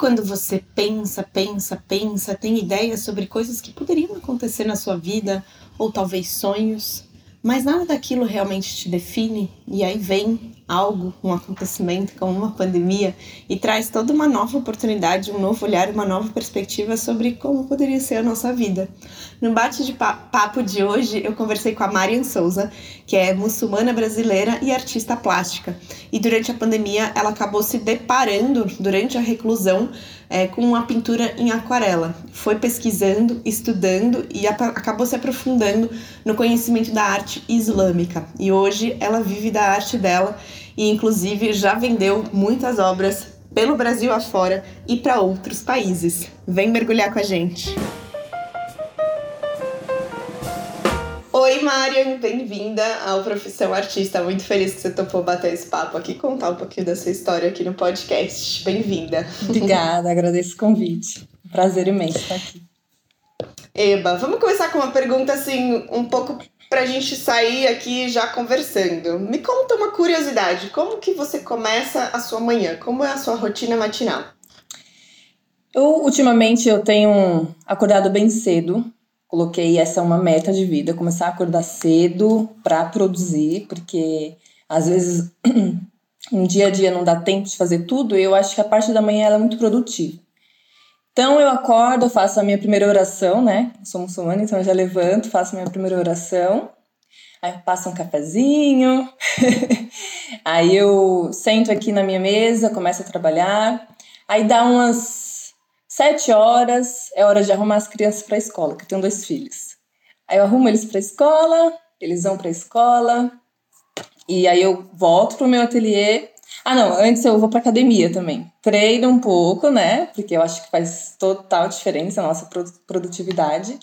quando você pensa, pensa, pensa, tem ideias sobre coisas que poderiam acontecer na sua vida, ou talvez sonhos, mas nada daquilo realmente te define, e aí vem algo, um acontecimento como uma pandemia e traz toda uma nova oportunidade, um novo olhar, uma nova perspectiva sobre como poderia ser a nossa vida. No bate de papo de hoje, eu conversei com a Marian Souza, que é muçulmana brasileira e artista plástica. E durante a pandemia, ela acabou se deparando durante a reclusão é, com uma pintura em aquarela. Foi pesquisando, estudando e acabou se aprofundando no conhecimento da arte islâmica. E hoje ela vive da arte dela e, inclusive, já vendeu muitas obras pelo Brasil afora e para outros países. Vem mergulhar com a gente! Oi, Marian, bem-vinda ao Profissão Artista. Muito feliz que você topou bater esse papo aqui, contar um pouquinho da sua história aqui no podcast. Bem-vinda. Obrigada, agradeço o convite. Prazer imenso estar aqui. Eba, vamos começar com uma pergunta assim, um pouco pra gente sair aqui já conversando. Me conta uma curiosidade, como que você começa a sua manhã? Como é a sua rotina matinal? Eu, ultimamente, eu tenho acordado bem cedo, coloquei essa uma meta de vida, começar a acordar cedo para produzir, porque às vezes um dia a dia não dá tempo de fazer tudo, eu acho que a parte da manhã ela é muito produtiva. Então eu acordo, faço a minha primeira oração, né? Sou muçulmana, então eu já levanto, faço a minha primeira oração. Aí eu passo um cafezinho. aí eu sento aqui na minha mesa, começo a trabalhar. Aí dá umas Sete horas é hora de arrumar as crianças para a escola, que eu tenho dois filhos. Aí eu arrumo eles para a escola, eles vão para a escola, e aí eu volto pro meu ateliê. Ah, não, antes eu vou para academia também. Treino um pouco, né? Porque eu acho que faz total diferença a nossa produtividade.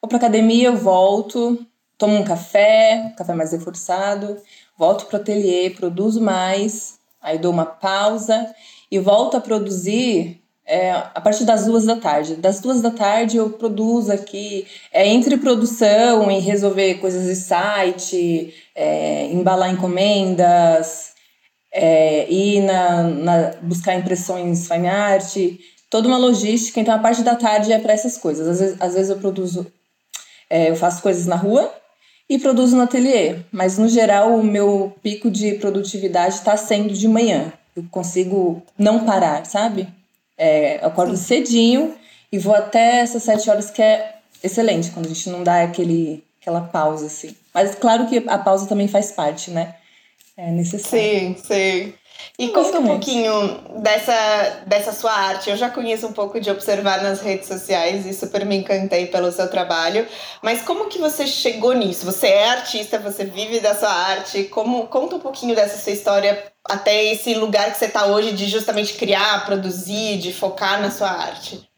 Vou para academia, eu volto, tomo um café, um café mais reforçado, volto pro ateliê, produzo mais, aí dou uma pausa e volto a produzir é, a partir das duas da tarde. Das duas da tarde eu produzo aqui, é, entre produção e resolver coisas de site, é, embalar encomendas, é, ir na, na, buscar impressões fine art, toda uma logística. Então a parte da tarde é para essas coisas. Às vezes, às vezes eu produzo, é, eu faço coisas na rua e produzo no ateliê, mas no geral o meu pico de produtividade está sendo de manhã. Eu consigo não parar, sabe? É, eu acordo cedinho e vou até essas sete horas, que é excelente, quando a gente não dá aquele, aquela pausa, assim. Mas claro que a pausa também faz parte, né? É necessário. Sim, sim. E conta um pouquinho dessa, dessa sua arte. Eu já conheço um pouco de observar nas redes sociais e super me encantei pelo seu trabalho. Mas como que você chegou nisso? Você é artista, você vive da sua arte. Como conta um pouquinho dessa sua história até esse lugar que você está hoje de justamente criar, produzir, de focar na sua arte?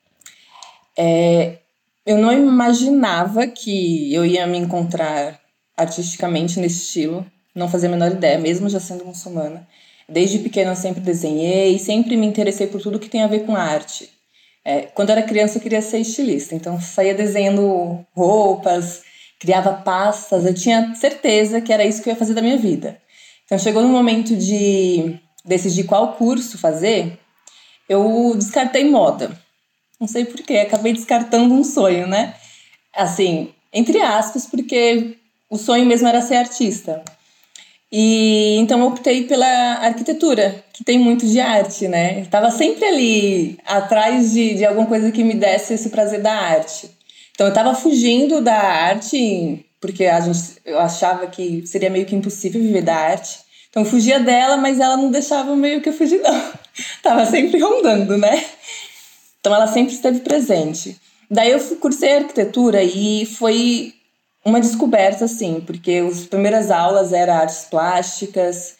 É, eu não imaginava que eu ia me encontrar artisticamente nesse estilo. Não fazia a menor ideia, mesmo já sendo muçulmana. Desde pequena sempre desenhei, sempre me interessei por tudo que tem a ver com arte. É, quando era criança eu queria ser estilista, então saía desenhando roupas, criava pastas, eu tinha certeza que era isso que eu ia fazer da minha vida. Então chegou no momento de decidir qual curso fazer, eu descartei moda. Não sei porquê, acabei descartando um sonho, né? Assim, entre aspas, porque o sonho mesmo era ser artista. E então eu optei pela arquitetura, que tem muito de arte, né? Estava sempre ali atrás de, de alguma coisa que me desse esse prazer da arte. Então eu estava fugindo da arte, porque a gente, eu achava que seria meio que impossível viver da arte. Então eu fugia dela, mas ela não deixava meio que eu fugir, não. Tava sempre rondando, né? Então ela sempre esteve presente. Daí eu cursei arquitetura e foi uma descoberta, assim, porque as primeiras aulas eram artes plásticas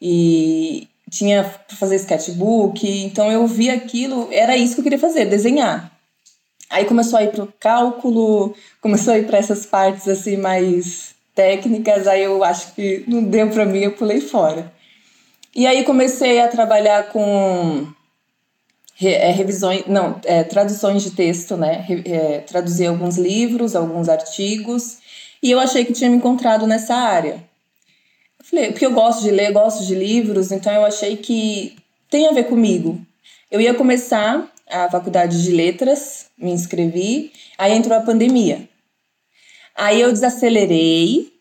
e tinha para fazer sketchbook, então eu vi aquilo, era isso que eu queria fazer, desenhar. Aí começou a ir para o cálculo, começou a ir para essas partes assim mais técnicas, aí eu acho que não deu para mim, eu pulei fora. E aí comecei a trabalhar com é, revisões, não, é, traduções de texto, né? É, traduzir alguns livros, alguns artigos e eu achei que tinha me encontrado nessa área. Eu falei, porque eu gosto de ler, gosto de livros, então eu achei que tem a ver comigo. Eu ia começar a faculdade de letras, me inscrevi, aí entrou a pandemia. Aí eu desacelerei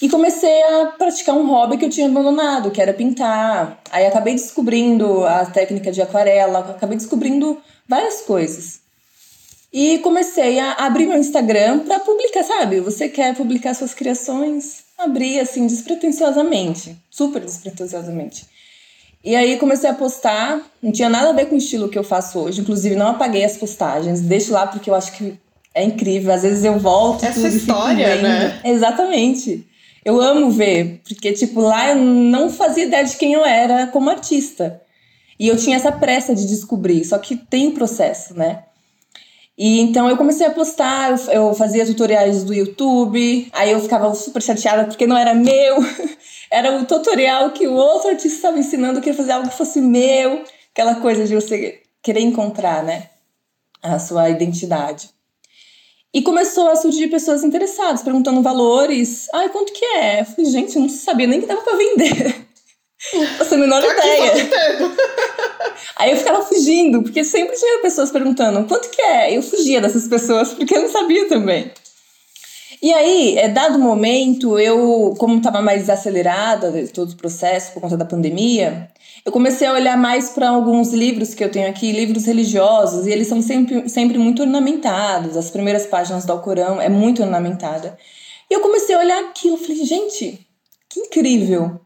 e comecei a praticar um hobby que eu tinha abandonado, que era pintar. Aí acabei descobrindo a técnica de aquarela, acabei descobrindo várias coisas. E comecei a abrir meu Instagram para publicar, sabe? Você quer publicar suas criações? Abri assim despretensiosamente, super despretensiosamente. E aí comecei a postar, não tinha nada a ver com o estilo que eu faço hoje, inclusive não apaguei as postagens, deixo lá porque eu acho que é incrível. Às vezes eu volto. Essa história, né? Exatamente. Eu amo ver, porque, tipo, lá eu não fazia ideia de quem eu era como artista. E eu tinha essa pressa de descobrir, só que tem o processo, né? E então eu comecei a postar, eu, fazia tutoriais do YouTube, aí eu ficava super chateada porque não era meu, era o tutorial que o outro artista estava ensinando, eu queria fazer algo que fosse meu, aquela coisa de você querer encontrar, né, a sua identidade. E começou a surgir pessoas interessadas, perguntando valores. Ai, quanto que é? Eu falei, gente, eu não sabia nem que dava pra vender. Você a menor ideia. Aí eu ficava fugindo, porque sempre tinha pessoas perguntando quanto que é. Eu fugia dessas pessoas, porque eu não sabia também. E aí, é, dado o momento, eu, como estava mais acelerada todo o processo por conta da pandemia, eu comecei a olhar mais para alguns livros que eu tenho aqui, livros religiosos, e eles são sempre, sempre muito ornamentados. As primeiras páginas do Alcorão é muito ornamentada. E eu comecei a olhar aquilo, falei, gente, que incrível.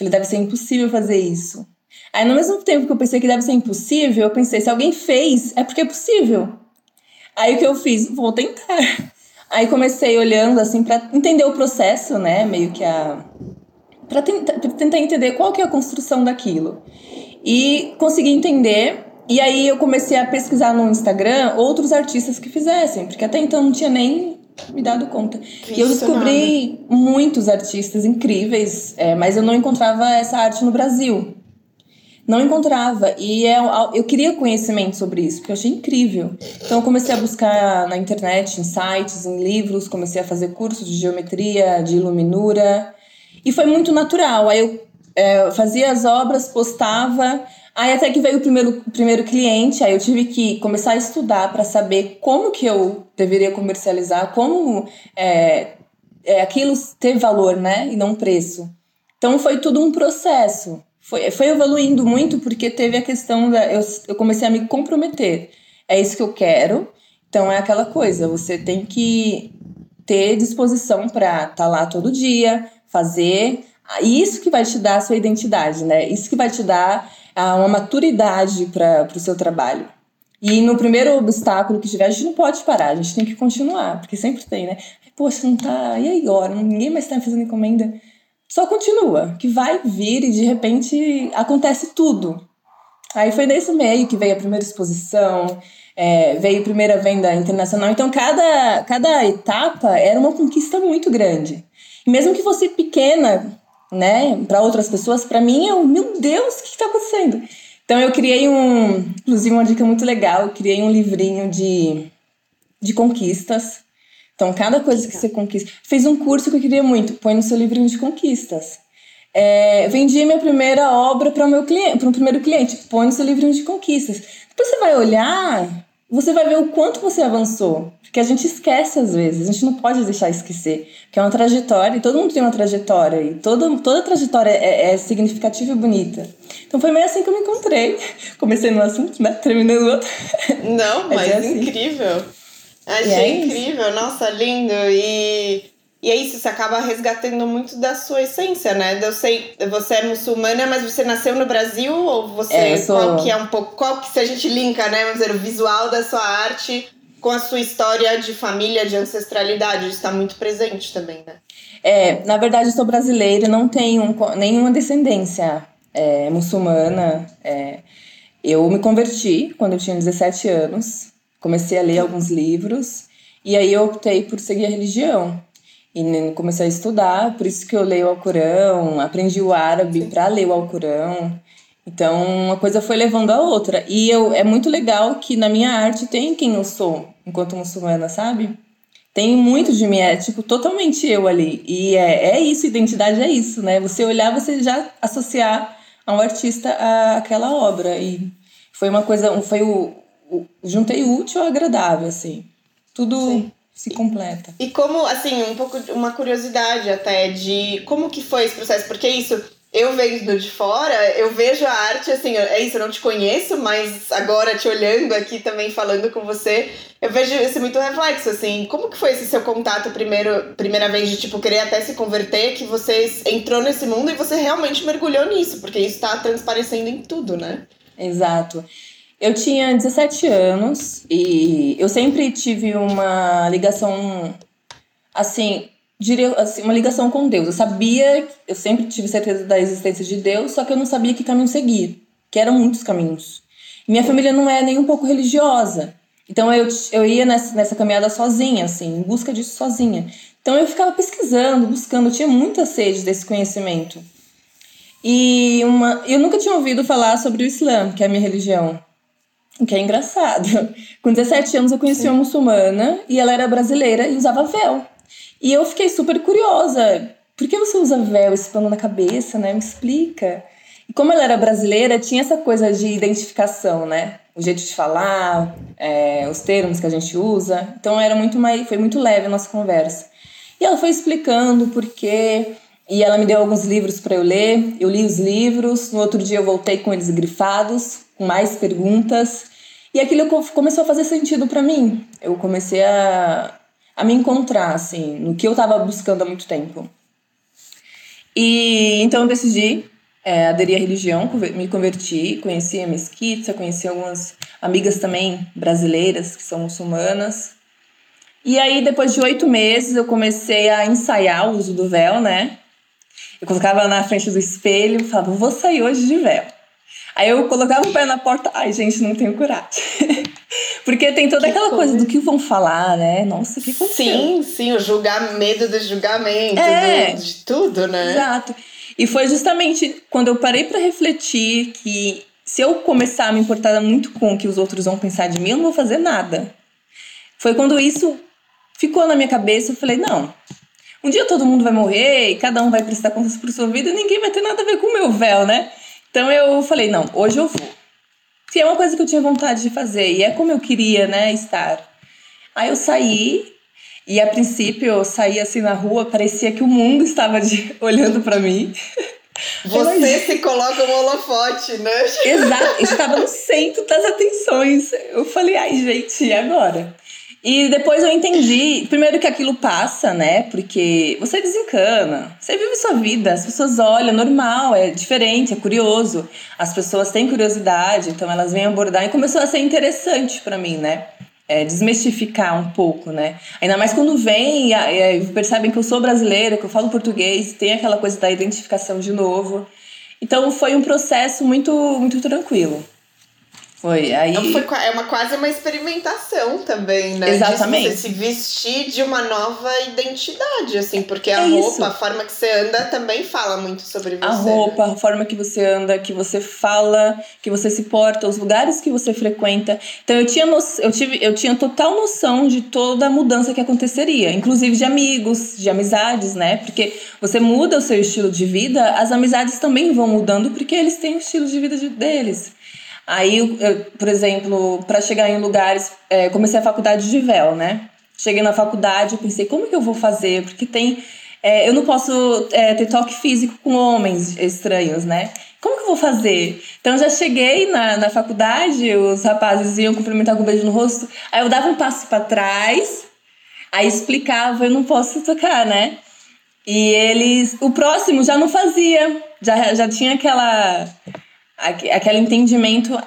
Falei, deve ser impossível fazer isso. Aí, no mesmo tempo que eu pensei que deve ser impossível, eu pensei, se alguém fez, é porque é possível. Aí o que eu fiz? Vou tentar. Aí comecei olhando assim para entender o processo, né? Meio que a para tentar, tentar entender qual que é a construção daquilo. E consegui entender e aí eu comecei a pesquisar no Instagram outros artistas que fizessem, porque até então não tinha nem me dado conta. Que e eu descobri nada. muitos artistas incríveis, é, mas eu não encontrava essa arte no Brasil. Não encontrava. E é, eu queria conhecimento sobre isso, porque eu achei incrível. Então eu comecei a buscar na internet, em sites, em livros, comecei a fazer cursos de geometria, de iluminura. E foi muito natural. Aí eu é, fazia as obras, postava. Aí até que veio o primeiro, o primeiro cliente, aí eu tive que começar a estudar para saber como que eu deveria comercializar, como é, é, aquilo ter valor, né? E não preço. Então foi tudo um processo. Foi, foi evoluindo muito porque teve a questão da. Eu, eu comecei a me comprometer. É isso que eu quero. Então é aquela coisa, você tem que ter disposição para estar tá lá todo dia, fazer. Isso que vai te dar a sua identidade, né? Isso que vai te dar ah, uma maturidade para o seu trabalho. E no primeiro obstáculo que tiver, a gente não pode parar, a gente tem que continuar, porque sempre tem, né? Poxa, não tá. E aí agora? Ninguém mais está fazendo encomenda. Só continua, que vai vir e de repente acontece tudo. Aí foi nesse meio que veio a primeira exposição, é, veio a primeira venda internacional. Então, cada, cada etapa era uma conquista muito grande. E mesmo que fosse pequena, né, para outras pessoas, para mim, eu, meu Deus, o que está acontecendo? Então eu criei um, inclusive uma dica muito legal, eu criei um livrinho de, de conquistas. Então cada coisa que você conquista, fez um curso que eu queria muito, põe no seu livrinho de conquistas. É, vendi minha primeira obra para o meu cliente, para o primeiro cliente, põe no seu livrinho de conquistas. Depois você vai olhar você vai ver o quanto você avançou. Porque a gente esquece às vezes, a gente não pode deixar esquecer. Que é uma trajetória, e todo mundo tem uma trajetória, e todo, toda trajetória é, é significativa e bonita. Então foi meio assim que eu me encontrei. Comecei no assunto, né? Terminei no outro. Não, mas, é assim. incrível. Achei é incrível, nossa, lindo. E e é isso, você acaba resgatando muito da sua essência, né? Eu sei, você é muçulmana, mas você nasceu no Brasil ou você é, sou... qual que é um pouco, qual que se a gente linka, né, vamos dizer, o visual da sua arte com a sua história de família, de ancestralidade, isso está muito presente também, né? É, na verdade, sou brasileira, não tenho nenhuma descendência é, muçulmana. É, eu me converti quando eu tinha 17 anos, comecei a ler alguns livros e aí eu optei por seguir a religião. E comecei a estudar, por isso que eu leio o Alcorão, aprendi o árabe para ler o Alcorão. Então, uma coisa foi levando a outra. E eu, é muito legal que na minha arte tem quem eu sou, enquanto muçulmana, sabe? Tem muito de mim, é tipo totalmente eu ali. E é, é isso, identidade é isso, né? Você olhar, você já associar a um artista àquela obra. E Foi uma coisa, foi o, o juntei útil ao agradável, assim. Tudo Sim. Se completa. E como, assim, um pouco uma curiosidade até de como que foi esse processo, porque isso eu vendo de fora, eu vejo a arte assim, é isso, eu não te conheço, mas agora te olhando aqui também falando com você, eu vejo esse muito reflexo, assim. Como que foi esse seu contato primeiro, primeira vez de tipo querer até se converter, que você entrou nesse mundo e você realmente mergulhou nisso, porque isso está transparecendo em tudo, né? Exato. Eu tinha 17 anos e eu sempre tive uma ligação assim, diria assim, uma ligação com Deus. Eu sabia, eu sempre tive certeza da existência de Deus, só que eu não sabia que caminho seguir, que eram muitos caminhos. Minha família não é nem um pouco religiosa. Então eu, eu ia nessa, nessa caminhada sozinha, assim, em busca disso sozinha. Então eu ficava pesquisando, buscando, eu tinha muita sede desse conhecimento. E uma, eu nunca tinha ouvido falar sobre o Islã, que é a minha religião. O que é engraçado. Com 17 anos eu conheci Sim. uma muçulmana e ela era brasileira e usava véu. E eu fiquei super curiosa. Por que você usa véu, esse pano na cabeça, né? Me explica. E como ela era brasileira, tinha essa coisa de identificação, né? O jeito de falar, é, os termos que a gente usa. Então era muito mais, foi muito leve a nossa conversa. E ela foi explicando por quê. E ela me deu alguns livros para eu ler. Eu li os livros. No outro dia eu voltei com eles grifados, com mais perguntas. E aquilo começou a fazer sentido para mim. Eu comecei a, a me encontrar, assim, no que eu estava buscando há muito tempo. E então eu decidi é, aderir à religião, me converti, conheci a mesquita, conheci algumas amigas também brasileiras que são muçulmanas. E aí, depois de oito meses, eu comecei a ensaiar o uso do véu, né? Eu colocava na frente do espelho e falava, vou sair hoje de véu. Aí eu colocava o pé na porta, ai gente, não tenho coragem. Porque tem toda que aquela coisa. coisa do que vão falar, né? Nossa, que aconteceu? Sim, sim, o julgar, medo do julgamento, é, do, de tudo, né? Exato. E foi justamente quando eu parei para refletir que se eu começar a me importar muito com o que os outros vão pensar de mim, eu não vou fazer nada. Foi quando isso ficou na minha cabeça, eu falei, não, um dia todo mundo vai morrer e cada um vai prestar contas por sua vida e ninguém vai ter nada a ver com o meu véu, né? Então eu falei, não, hoje eu vou. Que é uma coisa que eu tinha vontade de fazer e é como eu queria, né, estar. Aí eu saí e a princípio eu saí assim na rua, parecia que o mundo estava de, olhando para mim. Você se coloca no holofote, né? Exato, estava no centro das atenções. Eu falei, ai gente, e agora? E depois eu entendi, primeiro que aquilo passa, né? Porque você desencana, você vive sua vida, as pessoas olham, normal, é diferente, é curioso. As pessoas têm curiosidade, então elas vêm abordar e começou a ser interessante para mim, né? É, desmistificar um pouco, né? Ainda mais quando vem e, e percebem que eu sou brasileira, que eu falo português, tem aquela coisa da identificação de novo. Então foi um processo muito, muito tranquilo. Foi, aí... Então foi, é uma, quase uma experimentação também, né? Exatamente. De você se vestir de uma nova identidade, assim, porque a é roupa, isso. a forma que você anda também fala muito sobre você. A roupa, né? a forma que você anda, que você fala, que você se porta, os lugares que você frequenta. Então eu tinha, no, eu tive, eu tinha total noção de toda a mudança que aconteceria, inclusive de amigos, de amizades, né? Porque você muda o seu estilo de vida, as amizades também vão mudando porque eles têm o estilo de vida deles. Aí, eu, por exemplo, para chegar em lugares, é, comecei a faculdade de véu, né? Cheguei na faculdade, eu pensei, como que eu vou fazer? Porque tem. É, eu não posso é, ter toque físico com homens estranhos, né? Como que eu vou fazer? Então já cheguei na, na faculdade, os rapazes iam cumprimentar com um beijo no rosto, aí eu dava um passo para trás, aí explicava, eu não posso tocar, né? E eles. O próximo já não fazia, já, já tinha aquela aquele entendimento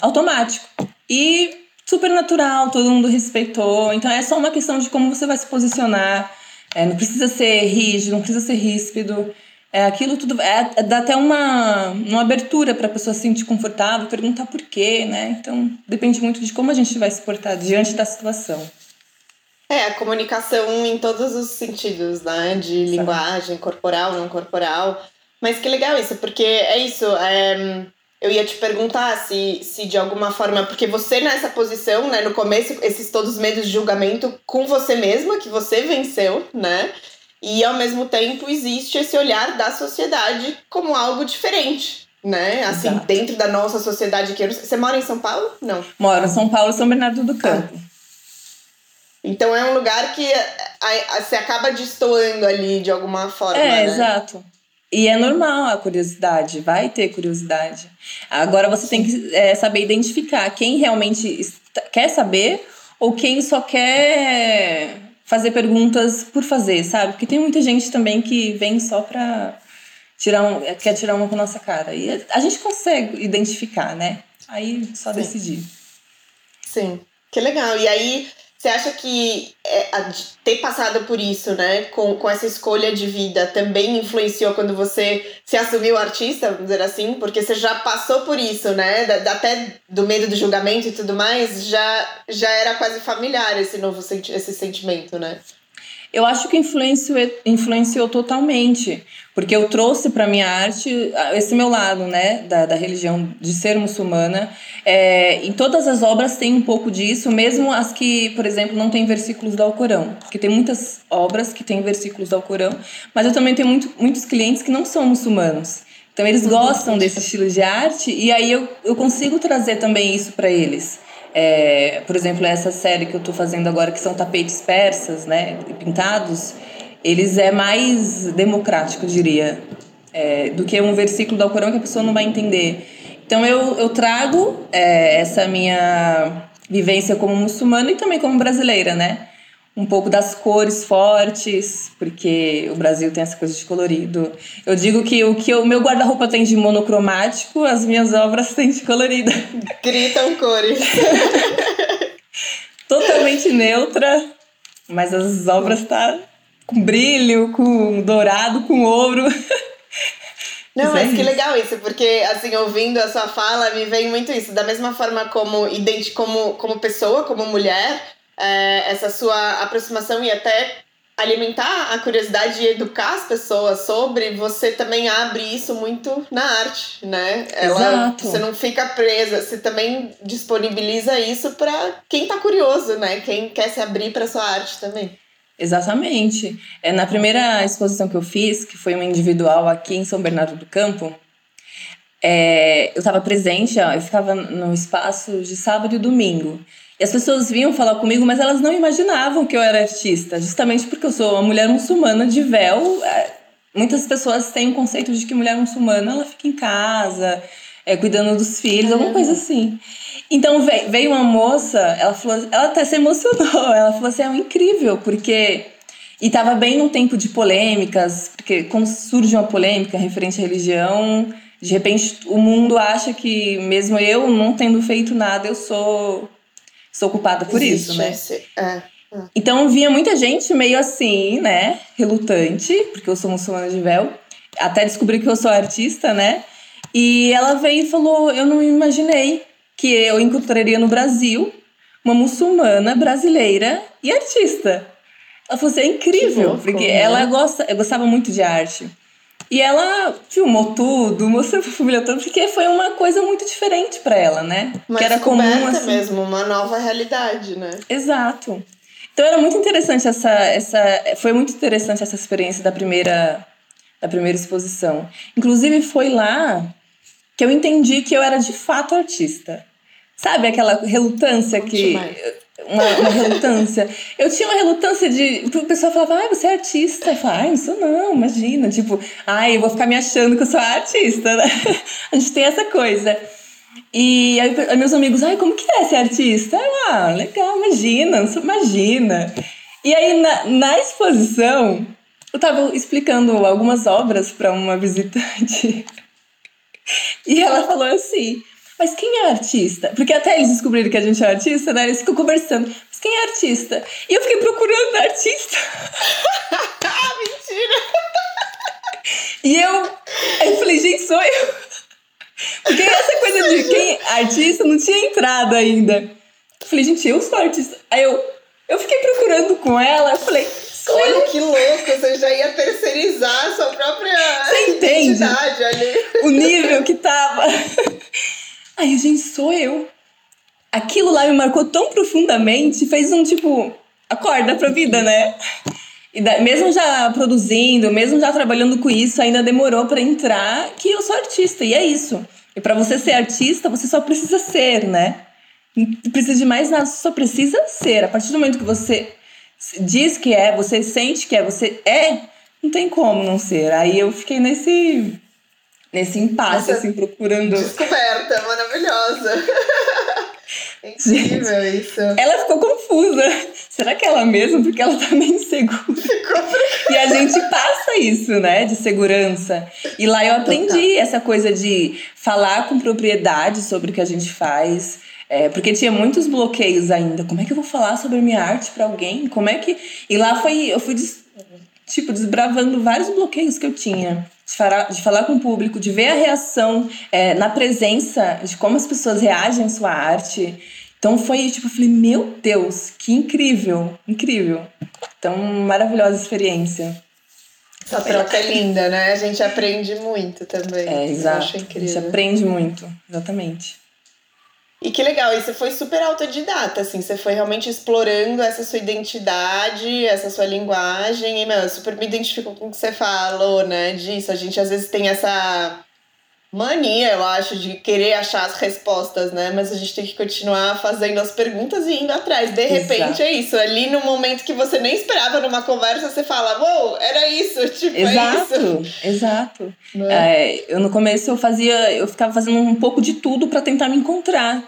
automático. E super natural, todo mundo respeitou. Então é só uma questão de como você vai se posicionar. É, não precisa ser rígido, não precisa ser ríspido. É, aquilo tudo é, é dá até uma, uma abertura para a pessoa se sentir confortável, perguntar por quê, né? Então depende muito de como a gente vai se portar diante da situação. É, a comunicação em todos os sentidos, né? De linguagem, corporal, não corporal. Mas que legal isso, porque é isso. É, eu ia te perguntar se, se de alguma forma, porque você nessa posição, né, no começo, esses todos os medos de julgamento com você mesma, que você venceu, né? E ao mesmo tempo existe esse olhar da sociedade como algo diferente, né? Assim, Exato. dentro da nossa sociedade aqui. Você mora em São Paulo? Não. Moro em São Paulo, São Bernardo do Campo. Ah. Então é um lugar que você acaba destoando ali de alguma forma. É, né? exato. E é normal a curiosidade, vai ter curiosidade. Agora você tem que é, saber identificar quem realmente quer saber ou quem só quer fazer perguntas por fazer, sabe? Porque tem muita gente também que vem só pra tirar um, quer tirar uma com a nossa cara. E a gente consegue identificar, né? Aí só Sim. decidir. Sim, que legal. E aí você acha que é, ter passado por isso, né, com, com essa escolha de vida, também influenciou quando você se assumiu artista, vamos dizer assim? Porque você já passou por isso, né? Da, até do medo do julgamento e tudo mais, já, já era quase familiar esse novo esse sentimento, né? Eu acho que influenciou, influenciou totalmente, porque eu trouxe para minha arte esse meu lado, né, da, da religião, de ser muçulmana. É, em todas as obras tem um pouco disso, mesmo as que, por exemplo, não tem versículos do Alcorão, porque tem muitas obras que têm versículos do Alcorão, mas eu também tenho muito, muitos clientes que não são muçulmanos. Então eles gostam desse estilo de arte e aí eu, eu consigo trazer também isso para eles. É, por exemplo, essa série que eu estou fazendo agora, que são tapetes persas, né, pintados, eles é mais democrático, eu diria, é, do que um versículo do Alcorão que a pessoa não vai entender. Então eu, eu trago é, essa minha vivência como muçulmana e também como brasileira, né? Um pouco das cores fortes, porque o Brasil tem essa coisa de colorido. Eu digo que o que o meu guarda-roupa tem de monocromático, as minhas obras têm de colorida. Gritam cores. Totalmente neutra, mas as obras tá com brilho, com dourado, com ouro. Não, mas que legal isso, porque assim, ouvindo a sua fala, me vem muito isso. Da mesma forma como, como, como pessoa, como mulher, é, essa sua aproximação e até alimentar a curiosidade e educar as pessoas sobre, você também abre isso muito na arte, né? Ela, Exato. Você não fica presa, você também disponibiliza isso para quem tá curioso, né? Quem quer se abrir para sua arte também. Exatamente. É, na primeira exposição que eu fiz, que foi uma individual aqui em São Bernardo do Campo, é, eu estava presente, ó, eu ficava no espaço de sábado e domingo. E as pessoas vinham falar comigo, mas elas não imaginavam que eu era artista, justamente porque eu sou uma mulher muçulmana de véu. É, muitas pessoas têm o um conceito de que mulher muçulmana ela fica em casa, é, cuidando dos filhos, alguma coisa assim. Então veio uma moça, ela falou, ela até se emocionou, ela falou assim, é incrível, porque e estava bem num tempo de polêmicas, porque quando surge uma polêmica referente à religião, de repente o mundo acha que mesmo eu não tendo feito nada, eu sou sou culpada por Existe isso, né? Esse, é, é. Então via muita gente meio assim, né? Relutante, porque eu sou muçulmana de véu, até descobri que eu sou artista, né? E ela veio e falou: Eu não imaginei que eu encontraria no Brasil uma muçulmana brasileira e artista. Ela falou assim: é incrível, louco, porque né? ela gosta, eu gostava muito de arte. E ela filmou tudo, mostrou pra família toda, porque foi uma coisa muito diferente para ela, né? Uma que era comum assim. mesmo, uma nova realidade, né? Exato. Então era muito interessante essa, essa, foi muito interessante essa experiência da primeira, da primeira exposição. Inclusive foi lá que eu entendi que eu era de fato artista. Sabe aquela relutância que uma, uma relutância. Eu tinha uma relutância de. O pessoal falava, ai, você é artista. Eu falava, ai, não sou não, imagina. Tipo, ai, eu vou ficar me achando que eu sou artista, né? A gente tem essa coisa. E aí, meus amigos, ai, como que é ser artista? Eu, ah, legal, imagina, imagina. E aí, na, na exposição, eu tava explicando algumas obras para uma visitante. E ela falou assim: mas quem é artista? Porque até eles descobriram que a gente é artista, né? Eles ficam conversando. Mas quem é artista? E eu fiquei procurando artista. Mentira! E eu, eu falei, gente, sou eu. Porque essa coisa de quem é artista não tinha entrado ainda. Eu falei, gente, eu sou artista. Aí eu, eu fiquei procurando com ela, eu falei, Olha eu. que louco, você já ia terceirizar a sua própria você entende ali. O nível que tava. Aí, gente, sou eu. Aquilo lá me marcou tão profundamente, fez um tipo, acorda pra vida, né? E da, mesmo já produzindo, mesmo já trabalhando com isso, ainda demorou para entrar que eu sou artista, e é isso. E para você ser artista, você só precisa ser, né? Não precisa de mais nada, só precisa ser. A partir do momento que você diz que é, você sente que é, você é, não tem como não ser. Aí eu fiquei nesse nesse impasse, assim, procurando. Descoberta, maravilhosa. Incrível Gente, isso. Ela ficou confusa. Será que é ela mesma? Porque ela tá meio insegura. Ficou e a gente passa isso, né? De segurança. E lá eu aprendi essa coisa de falar com propriedade sobre o que a gente faz. É, porque tinha muitos bloqueios ainda. Como é que eu vou falar sobre minha arte para alguém? Como é que. E lá foi. Eu fui, tipo, desbravando vários bloqueios que eu tinha de falar, de falar com o público, de ver a reação é, na presença, de como as pessoas reagem à sua arte. Então foi tipo, eu falei, meu Deus, que incrível, incrível. Então, maravilhosa experiência. Essa troca é linda, né? A gente aprende muito também. É, exato. A gente aprende muito, exatamente. E que legal, e você foi super autodidata, assim, você foi realmente explorando essa sua identidade, essa sua linguagem, e, meu, eu super me identifico com o que você falou, né, disso. A gente às vezes tem essa mania, eu acho, de querer achar as respostas, né? Mas a gente tem que continuar fazendo as perguntas e indo atrás. De repente Exato. é isso. Ali no momento que você nem esperava numa conversa, você fala, uou, era isso, tipo, Exato. é isso. Exato. É? É, eu no começo eu fazia, eu ficava fazendo um pouco de tudo para tentar me encontrar.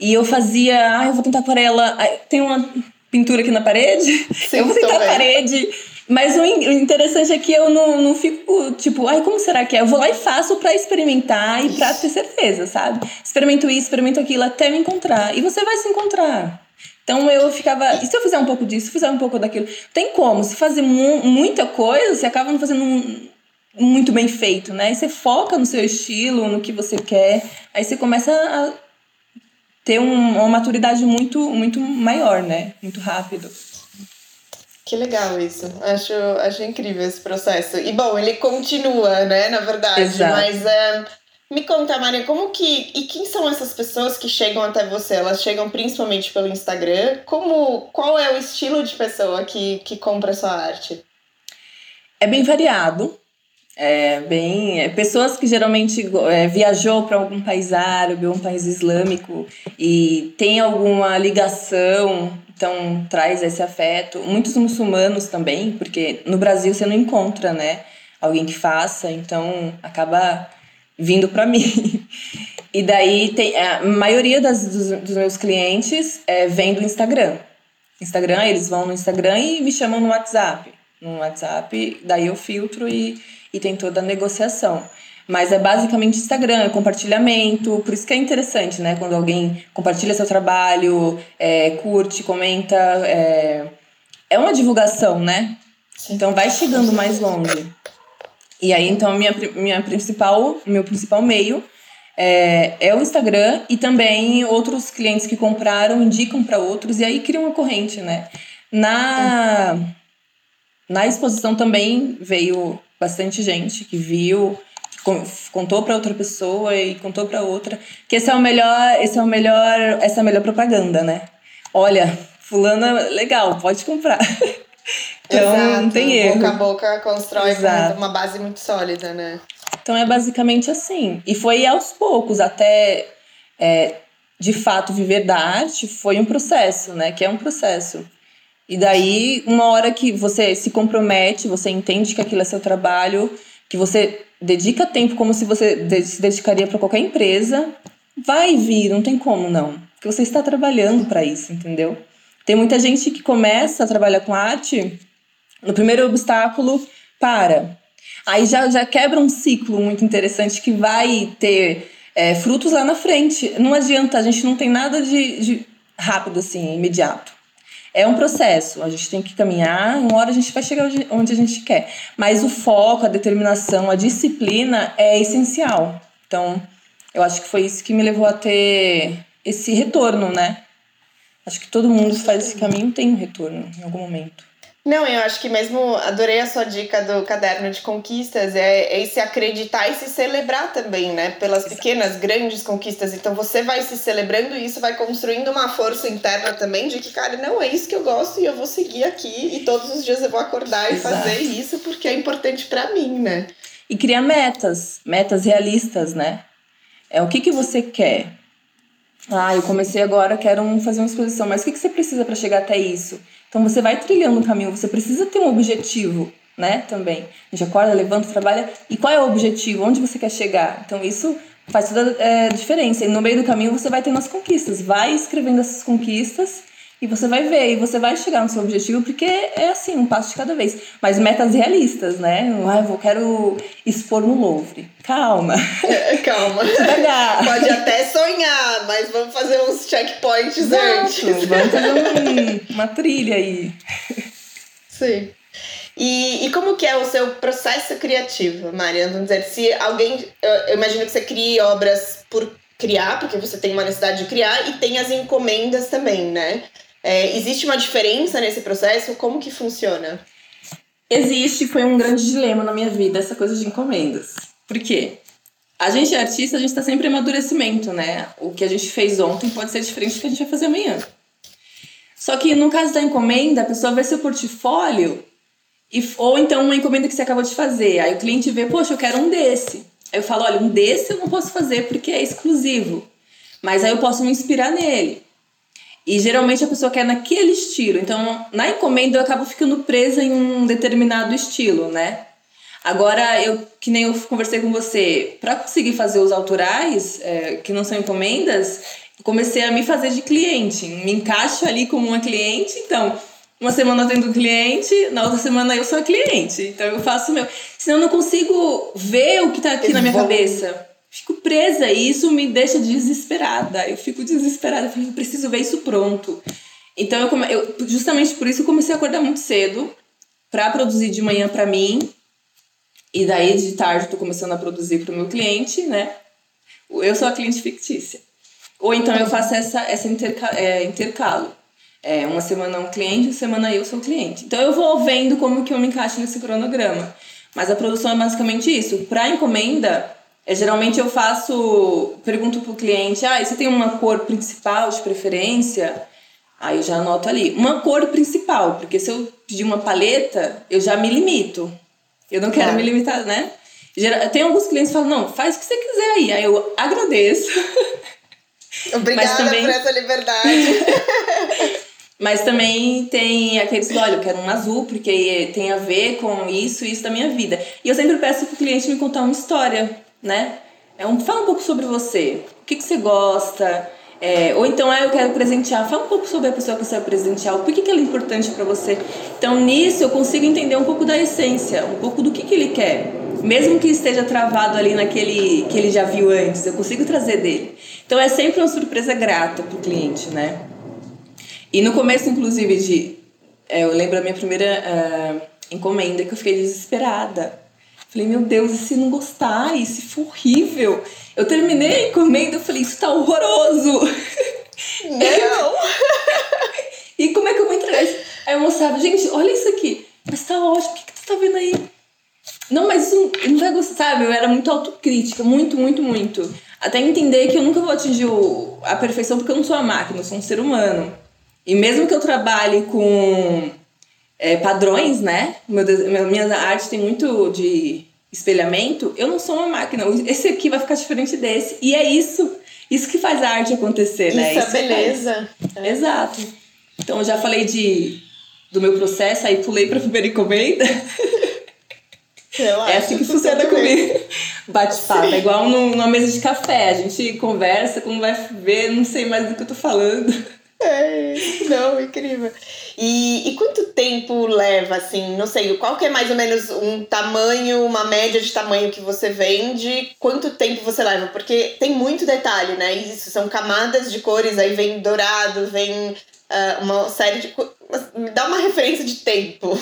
E eu fazia, ah, eu vou tentar aquarela. Tem uma pintura aqui na parede, Sim, eu vou tentar a parede mas o interessante é que eu não, não fico, tipo, ai, como será que é? Eu vou lá e faço para experimentar e para ter certeza, sabe? Experimento isso, experimento aquilo até me encontrar. E você vai se encontrar. Então eu ficava, e se eu fizer um pouco disso, se eu fizer um pouco daquilo? Tem como, se fazer mu muita coisa, você acaba não fazendo um, muito bem feito, né? E você foca no seu estilo, no que você quer, aí você começa a ter um, uma maturidade muito, muito maior, né? Muito rápido. Que legal isso. Acho, acho incrível esse processo. E bom, ele continua, né, na verdade. Exato. Mas é, me conta, Maria, como que. E quem são essas pessoas que chegam até você? Elas chegam principalmente pelo Instagram. Como. Qual é o estilo de pessoa que, que compra a sua arte? É bem variado. É bem. É, pessoas que geralmente é, viajou para algum país árabe ou um país islâmico e tem alguma ligação então traz esse afeto. Muitos muçulmanos também, porque no Brasil você não encontra, né, alguém que faça, então acaba vindo para mim. E daí tem a maioria das, dos, dos meus clientes é, vem do Instagram. Instagram, eles vão no Instagram e me chamam no WhatsApp. No WhatsApp, daí eu filtro e, e tem toda a negociação. Mas é basicamente Instagram, é compartilhamento, por isso que é interessante, né? Quando alguém compartilha seu trabalho, é, curte, comenta. É, é uma divulgação, né? Então vai chegando mais longe. E aí, então, minha, minha principal, meu principal meio é, é o Instagram e também outros clientes que compraram indicam para outros e aí cria uma corrente, né? Na, na exposição também veio bastante gente que viu contou para outra pessoa e contou para outra, que esse é o melhor, esse é o melhor, essa é a melhor propaganda, né? Olha, fulana, legal, pode comprar. então Exato. não tem erro. Boca a boca constrói uma base muito sólida, né? Então é basicamente assim. E foi aos poucos, até é, de fato viver da arte foi um processo, né? Que é um processo. E daí, uma hora que você se compromete, você entende que aquilo é seu trabalho, que você dedica tempo como se você se dedicaria para qualquer empresa, vai vir, não tem como não. Porque você está trabalhando para isso, entendeu? Tem muita gente que começa a trabalhar com arte, no primeiro obstáculo, para. Aí já, já quebra um ciclo muito interessante que vai ter é, frutos lá na frente. Não adianta, a gente não tem nada de, de rápido assim, imediato é um processo. A gente tem que caminhar, uma hora a gente vai chegar onde a gente quer. Mas o foco, a determinação, a disciplina é essencial. Então, eu acho que foi isso que me levou a ter esse retorno, né? Acho que todo mundo faz esse caminho tem um retorno em algum momento. Não, eu acho que mesmo adorei a sua dica do caderno de conquistas, é, é se acreditar e se celebrar também, né? Pelas pequenas, grandes conquistas. Então você vai se celebrando e isso vai construindo uma força interna também de que, cara, não, é isso que eu gosto e eu vou seguir aqui e todos os dias eu vou acordar e Exato. fazer isso porque é importante para mim, né? E criar metas, metas realistas, né? É o que, que você quer. Ah, eu comecei agora, quero fazer uma exposição, mas o que, que você precisa para chegar até isso? Então você vai trilhando um caminho, você precisa ter um objetivo, né? Também. A gente acorda, levanta, trabalha. E qual é o objetivo? Onde você quer chegar? Então isso faz toda a é, diferença. E no meio do caminho você vai tendo as conquistas. Vai escrevendo essas conquistas e você vai ver, e você vai chegar no seu objetivo, porque é assim, um passo de cada vez. Mas metas realistas, né? Ah, eu quero expor no Louvre. Calma. É, calma. Devagar. Pode até sonhar, mas vamos fazer uns checkpoints Exato. antes. Vamos fazer um, uma trilha aí. Sim. E, e como que é o seu processo criativo, Mariana? Vamos dizer, se alguém... Eu imagino que você crie obras por criar, porque você tem uma necessidade de criar, e tem as encomendas também, né? É, existe uma diferença nesse processo? Como que funciona? Existe, foi um grande dilema na minha vida essa coisa de encomendas. Por quê? A gente é artista, a gente está sempre em amadurecimento, né? O que a gente fez ontem pode ser diferente do que a gente vai fazer amanhã. Só que no caso da encomenda, a pessoa vê seu portfólio e, ou então uma encomenda que você acabou de fazer. Aí o cliente vê, poxa, eu quero um desse. Aí eu falo, olha, um desse eu não posso fazer porque é exclusivo. Mas aí eu posso me inspirar nele. E geralmente a pessoa quer naquele estilo. Então, na encomenda eu acabo ficando presa em um determinado estilo, né? Agora, eu que nem eu conversei com você, para conseguir fazer os autorais, é, que não são encomendas, comecei a me fazer de cliente. Me encaixo ali como uma cliente, então, uma semana eu tendo cliente, na outra semana eu sou a cliente. Então eu faço o meu. Senão eu não consigo ver o que está aqui na minha cabeça fico presa e isso me deixa desesperada. Eu fico desesperada, eu preciso ver isso pronto. Então eu, come... eu justamente por isso eu comecei a acordar muito cedo para produzir de manhã para mim. E daí de tarde estou começando a produzir para o meu cliente, né? Eu sou a cliente fictícia. Ou então eu faço essa, essa interca é, intercalo. É, uma semana um cliente, uma semana eu sou cliente. Então eu vou vendo como que eu me encaixo nesse cronograma. Mas a produção é basicamente isso. Para encomenda, é, geralmente eu faço, pergunto pro cliente, ah, você tem uma cor principal de preferência? Aí eu já anoto ali, uma cor principal, porque se eu pedir uma paleta, eu já me limito. Eu não quero é. me limitar, né? Tem alguns clientes que falam, não, faz o que você quiser aí. Aí eu agradeço. Obrigada também... por essa liberdade. Mas também tem aqueles que, olha, eu quero um azul, porque tem a ver com isso e isso da minha vida. E eu sempre peço pro cliente me contar uma história né? É um, fala um pouco sobre você. O que, que você gosta? É, ou então, ah, eu quero presentear. Fala um pouco sobre a pessoa que você vai presentear. Por que, que ela é importante para você? Então, nisso, eu consigo entender um pouco da essência, um pouco do que, que ele quer. Mesmo que esteja travado ali naquele que ele já viu antes, eu consigo trazer dele. Então, é sempre uma surpresa grata para o cliente, né? E no começo, inclusive, de... É, eu lembro a minha primeira uh, encomenda que eu fiquei desesperada Falei, meu Deus, e se não gostar? E se for horrível? Eu terminei a encomenda, eu falei, isso tá horroroso. Não! e como é que eu vou entregar isso? Aí eu mostrava, gente, olha isso aqui. Mas tá ótimo, o que, que tu tá vendo aí? Não, mas isso não vai gostar, sabe? Eu era muito autocrítica, muito, muito, muito. Até entender que eu nunca vou atingir a perfeição porque eu não sou uma máquina, eu sou um ser humano. E mesmo que eu trabalhe com é, padrões, né? Meu, minha arte tem muito de espelhamento. Eu não sou uma máquina. Esse aqui vai ficar diferente desse. E é isso. Isso que faz a arte acontecer, isso né? Isso é beleza. É. Exato. Então, eu já falei de, do meu processo, aí pulei para a primeira encomenda. é assim que funciona comigo. Bate-papo, é igual numa mesa de café. A gente conversa, quando vai ver, não sei mais do que eu tô falando. É, não, incrível. E, e quanto tempo leva, assim, não sei, qual que é mais ou menos um tamanho, uma média de tamanho que você vende? Quanto tempo você leva? Porque tem muito detalhe, né? Isso são camadas de cores, aí vem dourado, vem uh, uma série de. Me dá uma referência de tempo.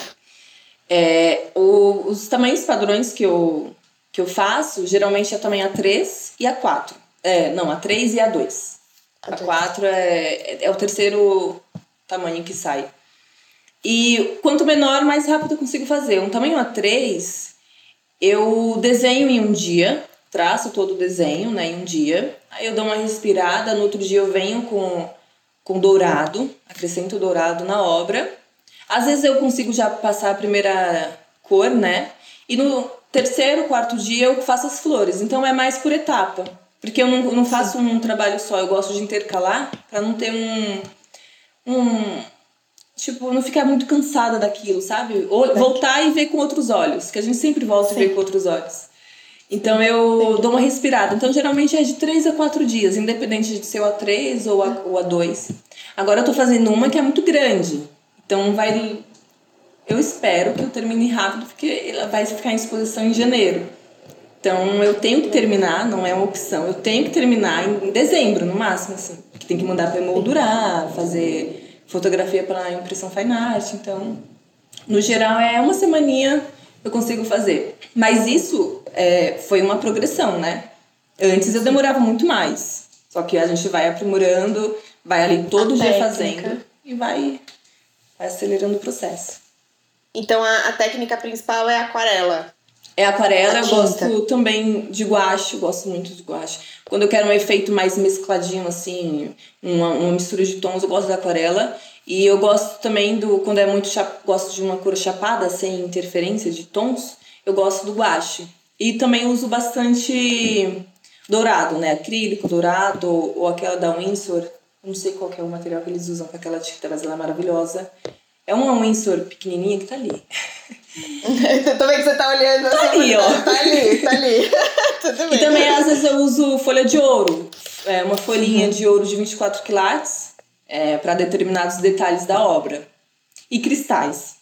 É, o, os tamanhos padrões que eu, que eu faço, geralmente é tamanho A3 e A4. É, não, A3 e A2. A4 é, é o terceiro tamanho que sai. E quanto menor, mais rápido eu consigo fazer. Um tamanho A3, eu desenho em um dia, traço todo o desenho né, em um dia. Aí eu dou uma respirada, no outro dia eu venho com, com dourado, acrescento dourado na obra. Às vezes eu consigo já passar a primeira cor, né? E no terceiro, quarto dia eu faço as flores. Então é mais por etapa. Porque eu não, não faço um trabalho só, eu gosto de intercalar para não ter um, um. Tipo, não ficar muito cansada daquilo, sabe? Ou voltar e ver com outros olhos, que a gente sempre volta Sim. e vê com outros olhos. Então eu dou uma respirada. Então geralmente é de 3 a 4 dias, independente de ser o A3 ou, a, o A2. Agora eu tô fazendo uma que é muito grande. Então vai. Eu espero que eu termine rápido, porque ela vai ficar em exposição em janeiro. Então eu tenho que terminar, não é uma opção, eu tenho que terminar em dezembro, no máximo, assim. Que tem que mandar para emoldurar, fazer fotografia para impressão fine art. Então, no geral, é uma semaninha eu consigo fazer. Mas isso é, foi uma progressão, né? Antes eu demorava muito mais. Só que a gente vai aprimorando, vai ali todo a dia técnica. fazendo e vai, vai acelerando o processo. Então a, a técnica principal é aquarela. É aquarela, eu gosto também de guache, gosto muito de guache. Quando eu quero um efeito mais mescladinho, assim, uma, uma mistura de tons, eu gosto da aquarela. E eu gosto também do, quando é muito, gosto de uma cor chapada, sem interferência de tons, eu gosto do guache. E também uso bastante dourado, né? Acrílico, dourado, ou aquela da Winsor, não sei qual é o material que eles usam para aquela tinta, mas ela é maravilhosa. É uma Winsor pequenininha que tá ali. Tô vendo que você tá olhando. Tá ali, ó. Tá ali, tá ali. Tudo bem. E também, às vezes, eu uso folha de ouro. É uma folhinha uhum. de ouro de 24 quilates é, para determinados detalhes da obra. E cristais.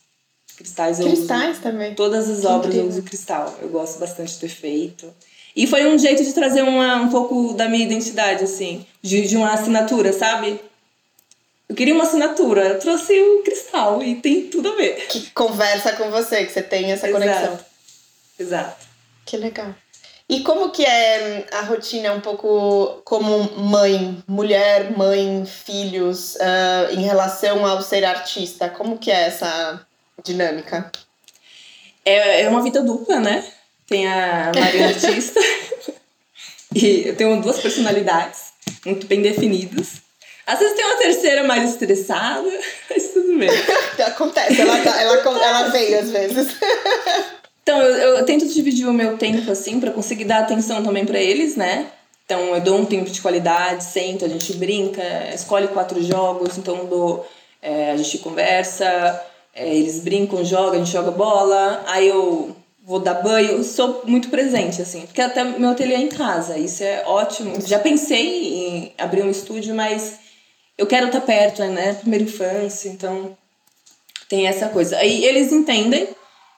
Cristais eu Cristais uso. também. Todas as que obras incrível. eu uso cristal. Eu gosto bastante do efeito. E foi um jeito de trazer uma, um pouco da minha identidade, assim. De, de uma assinatura, sabe? Eu queria uma assinatura, eu trouxe o cristal e tem tudo a ver. Que conversa com você, que você tem essa Exato. conexão. Exato. Que legal. E como que é a rotina um pouco como mãe, mulher, mãe, filhos, uh, em relação ao ser artista? Como que é essa dinâmica? É, é uma vida dupla, né? Tem a Maria artista e eu tenho duas personalidades muito bem definidas. Às vezes tem uma terceira mais estressada, mas tudo bem. Acontece, ela, tá, ela, ela veio às vezes. Então, eu, eu tento dividir o meu tempo assim, para conseguir dar atenção também para eles, né? Então, eu dou um tempo de qualidade, sento, a gente brinca, escolhe quatro jogos, então dou, é, a gente conversa, é, eles brincam, jogam, a gente joga bola, aí eu vou dar banho, eu sou muito presente, assim, porque até meu ateliê é em casa, isso é ótimo. Já pensei em abrir um estúdio, mas eu quero estar perto, né? Primeira infância, então tem essa coisa. Aí eles entendem.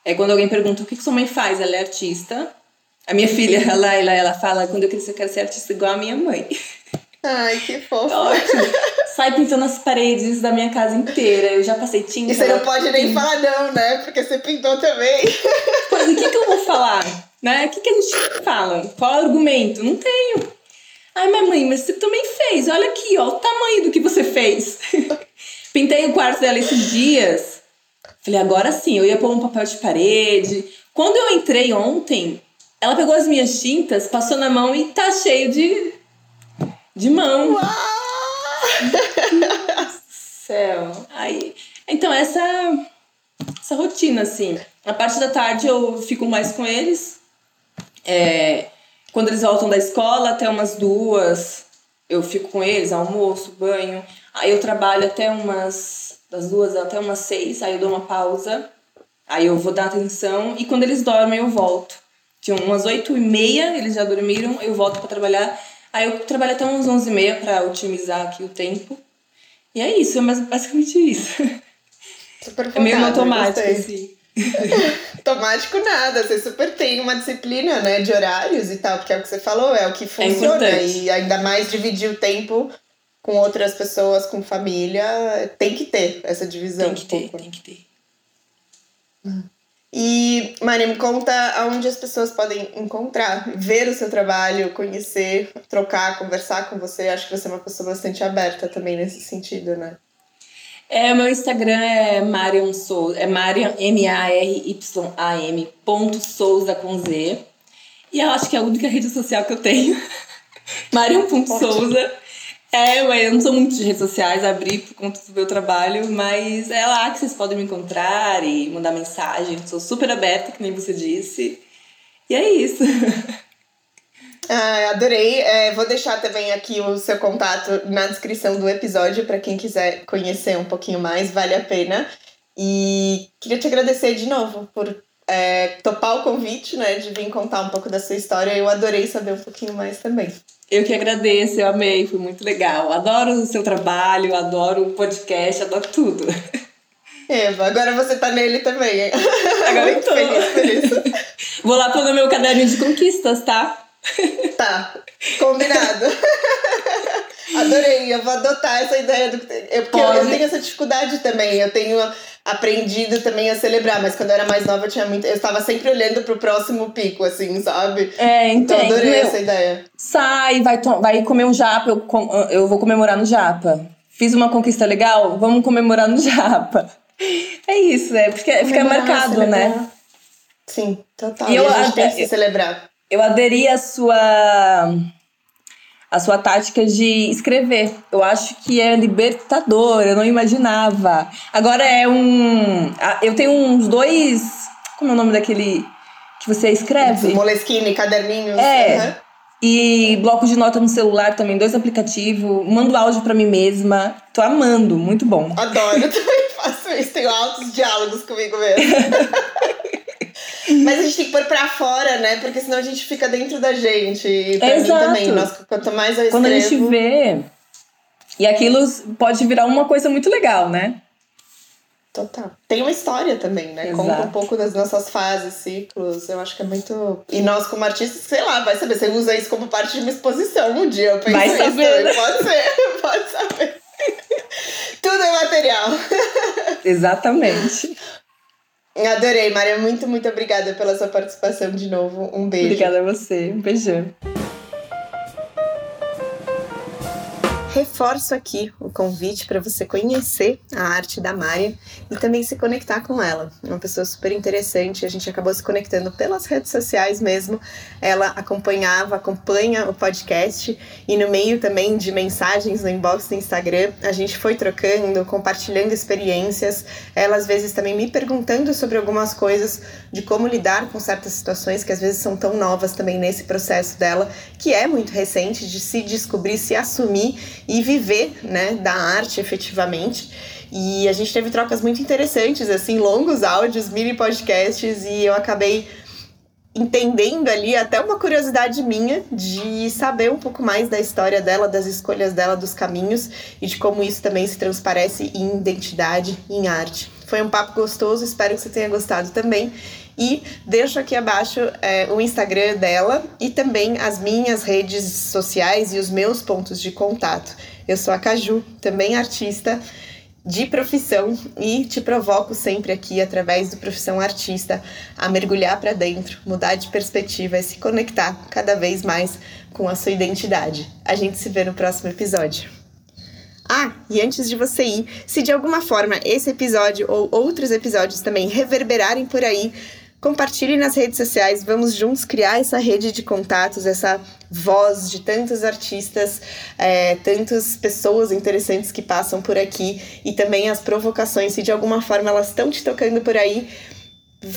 É quando alguém pergunta o que, que sua mãe faz, ela é artista. A minha filha, ela, ela, ela fala, quando eu crescer eu quero ser artista igual a minha mãe. Ai, que fofo. Ótimo. Sai pintando as paredes da minha casa inteira. Eu já passei tinta. E você não pode nem falar não, né? Porque você pintou também. Pois, o que, que eu vou falar? Né? O que, que a gente fala? Qual é o argumento? Não tenho. Ai, minha mãe, mas você também fez. Olha aqui, ó, o tamanho do que você fez. Pintei o quarto dela esses dias. Falei, agora sim, eu ia pôr um papel de parede. Quando eu entrei ontem, ela pegou as minhas tintas, passou na mão e tá cheio de, de mão. Uau! céu. Aí, então, essa, essa rotina, assim. A parte da tarde eu fico mais com eles. É, quando eles voltam da escola, até umas duas, eu fico com eles, almoço, banho. Aí eu trabalho até umas. das duas até umas seis, aí eu dou uma pausa. Aí eu vou dar atenção e quando eles dormem eu volto. De umas oito e meia, eles já dormiram, eu volto para trabalhar. Aí eu trabalho até umas onze e meia para otimizar aqui o tempo. E é isso, é basicamente isso. Super é meio automático, assim. Automático nada, você super tem uma disciplina, né, de horários e tal, porque é o que você falou, é o que é funciona. É e ainda mais dividir o tempo com outras pessoas, com família, tem que ter essa divisão. Tem que ter, tem que ter. E, Mari, me conta aonde as pessoas podem encontrar, ver o seu trabalho, conhecer, trocar, conversar com você. Acho que você é uma pessoa bastante aberta também nesse sentido, né? É, meu Instagram é Marion Souza, é Marion, M-A-R-Y-A-M, ponto Souza com Z. E eu acho que é a única rede social que eu tenho. Marion.souza. É, eu não sou muito de redes sociais, abri por conta do meu trabalho, mas é lá que vocês podem me encontrar e mandar mensagem. Sou super aberta, que nem você disse. E é isso. Ah, adorei. É, vou deixar também aqui o seu contato na descrição do episódio para quem quiser conhecer um pouquinho mais, vale a pena. E queria te agradecer de novo por é, topar o convite, né, de vir contar um pouco da sua história. Eu adorei saber um pouquinho mais também. Eu que agradeço, eu amei, foi muito legal. Adoro o seu trabalho, adoro o podcast, adoro tudo. Eva, agora você tá nele também, hein? Agora eu tô. feliz por isso. Vou lá pôr no meu caderno de conquistas, tá? Tá, combinado. Adorei, eu vou adotar essa ideia do. Eu, porque eu, eu tenho essa dificuldade também. Eu tenho aprendido também a celebrar, mas quando eu era mais nova eu tinha muito. Eu estava sempre olhando pro próximo pico, assim, sabe? É, então. Então adorei meu, essa ideia. Sai, vai, vai comer um japa, eu, eu vou comemorar no japa. Fiz uma conquista legal, vamos comemorar no japa. É isso, é porque fica marcado, né? Sim, total. E, e eu, a gente tem que se celebrar eu aderi à sua a sua tática de escrever. Eu acho que é libertador, eu não imaginava. Agora é um. Eu tenho uns dois. Como é o nome daquele que você escreve? Moleskine, caderninhos. É. Uhum. E bloco de nota no celular também, dois aplicativos. Mando áudio para mim mesma. Tô amando, muito bom. Adoro, eu também faço isso. Tenho altos diálogos comigo mesmo. Mas a gente tem que pôr pra fora, né? Porque senão a gente fica dentro da gente. E pra Exato. mim também. Nossa, quanto mais eu escrevo... Quando a gente vê... E aquilo pode virar uma coisa muito legal, né? Total. Tem uma história também, né? Exato. Conta um pouco das nossas fases, ciclos. Eu acho que é muito. E nós, como artistas, sei lá, vai saber. Você usa isso como parte de uma exposição um dia. Eu penso vai saber. Pode ser, pode saber. Tudo é material. Exatamente. Adorei, Maria. Muito, muito obrigada pela sua participação de novo. Um beijo. Obrigada a você. Um beijão. Reforço aqui convite para você conhecer a arte da Mária e também se conectar com ela. É uma pessoa super interessante, a gente acabou se conectando pelas redes sociais mesmo. Ela acompanhava, acompanha o podcast e no meio também de mensagens no inbox do Instagram, a gente foi trocando, compartilhando experiências. Ela às vezes também me perguntando sobre algumas coisas de como lidar com certas situações que às vezes são tão novas também nesse processo dela, que é muito recente de se descobrir, se assumir e viver, né, da arte efetivamente. E a gente teve trocas muito interessantes, assim, longos áudios, mini podcasts, e eu acabei entendendo ali até uma curiosidade minha de saber um pouco mais da história dela, das escolhas dela, dos caminhos e de como isso também se transparece em identidade, em arte. Foi um papo gostoso, espero que você tenha gostado também. E deixo aqui abaixo é, o Instagram dela e também as minhas redes sociais e os meus pontos de contato. Eu sou a Caju, também artista de profissão e te provoco sempre aqui através do profissão artista a mergulhar para dentro, mudar de perspectiva e se conectar cada vez mais com a sua identidade. A gente se vê no próximo episódio. Ah, e antes de você ir, se de alguma forma esse episódio ou outros episódios também reverberarem por aí, Compartilhe nas redes sociais, vamos juntos criar essa rede de contatos, essa voz de tantos artistas, é, tantas pessoas interessantes que passam por aqui e também as provocações, se de alguma forma elas estão te tocando por aí,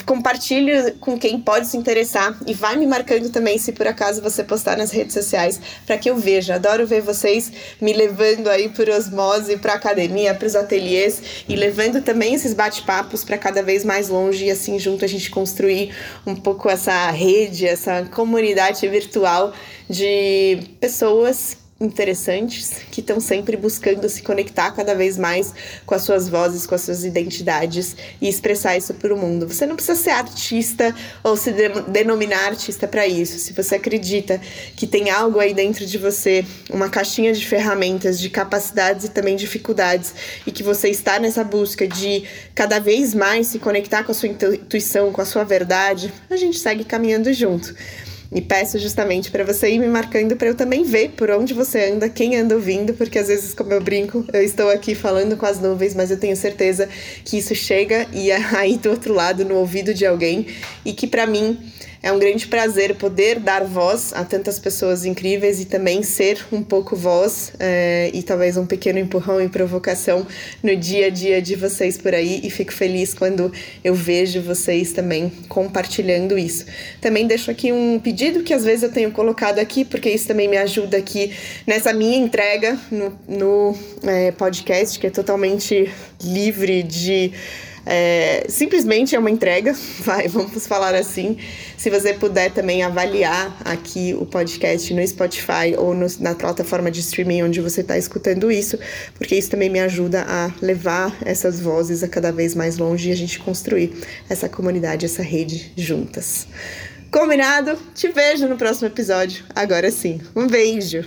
compartilhe com quem pode se interessar e vai me marcando também se por acaso você postar nas redes sociais para que eu veja. Adoro ver vocês me levando aí por osmose para academia, para os ateliês e levando também esses bate-papos para cada vez mais longe e assim junto a gente construir um pouco essa rede, essa comunidade virtual de pessoas interessantes que estão sempre buscando se conectar cada vez mais com as suas vozes, com as suas identidades e expressar isso para o mundo. Você não precisa ser artista ou se de denominar artista para isso. Se você acredita que tem algo aí dentro de você, uma caixinha de ferramentas, de capacidades e também dificuldades, e que você está nessa busca de cada vez mais se conectar com a sua intuição, com a sua verdade, a gente segue caminhando junto. E peço justamente para você ir me marcando para eu também ver por onde você anda, quem anda ouvindo, porque às vezes, como eu brinco, eu estou aqui falando com as nuvens, mas eu tenho certeza que isso chega e aí do outro lado no ouvido de alguém. E que para mim é um grande prazer poder dar voz a tantas pessoas incríveis e também ser um pouco voz é, e talvez um pequeno empurrão e provocação no dia a dia de vocês por aí. E fico feliz quando eu vejo vocês também compartilhando isso. Também deixo aqui um pedido que às vezes eu tenho colocado aqui, porque isso também me ajuda aqui nessa minha entrega no, no é, podcast, que é totalmente livre de é, simplesmente é uma entrega, vai, vamos falar assim. Se você puder também avaliar aqui o podcast no Spotify ou no, na plataforma de streaming onde você está escutando isso, porque isso também me ajuda a levar essas vozes a cada vez mais longe e a gente construir essa comunidade, essa rede juntas. Combinado? Te vejo no próximo episódio. Agora sim. Um beijo!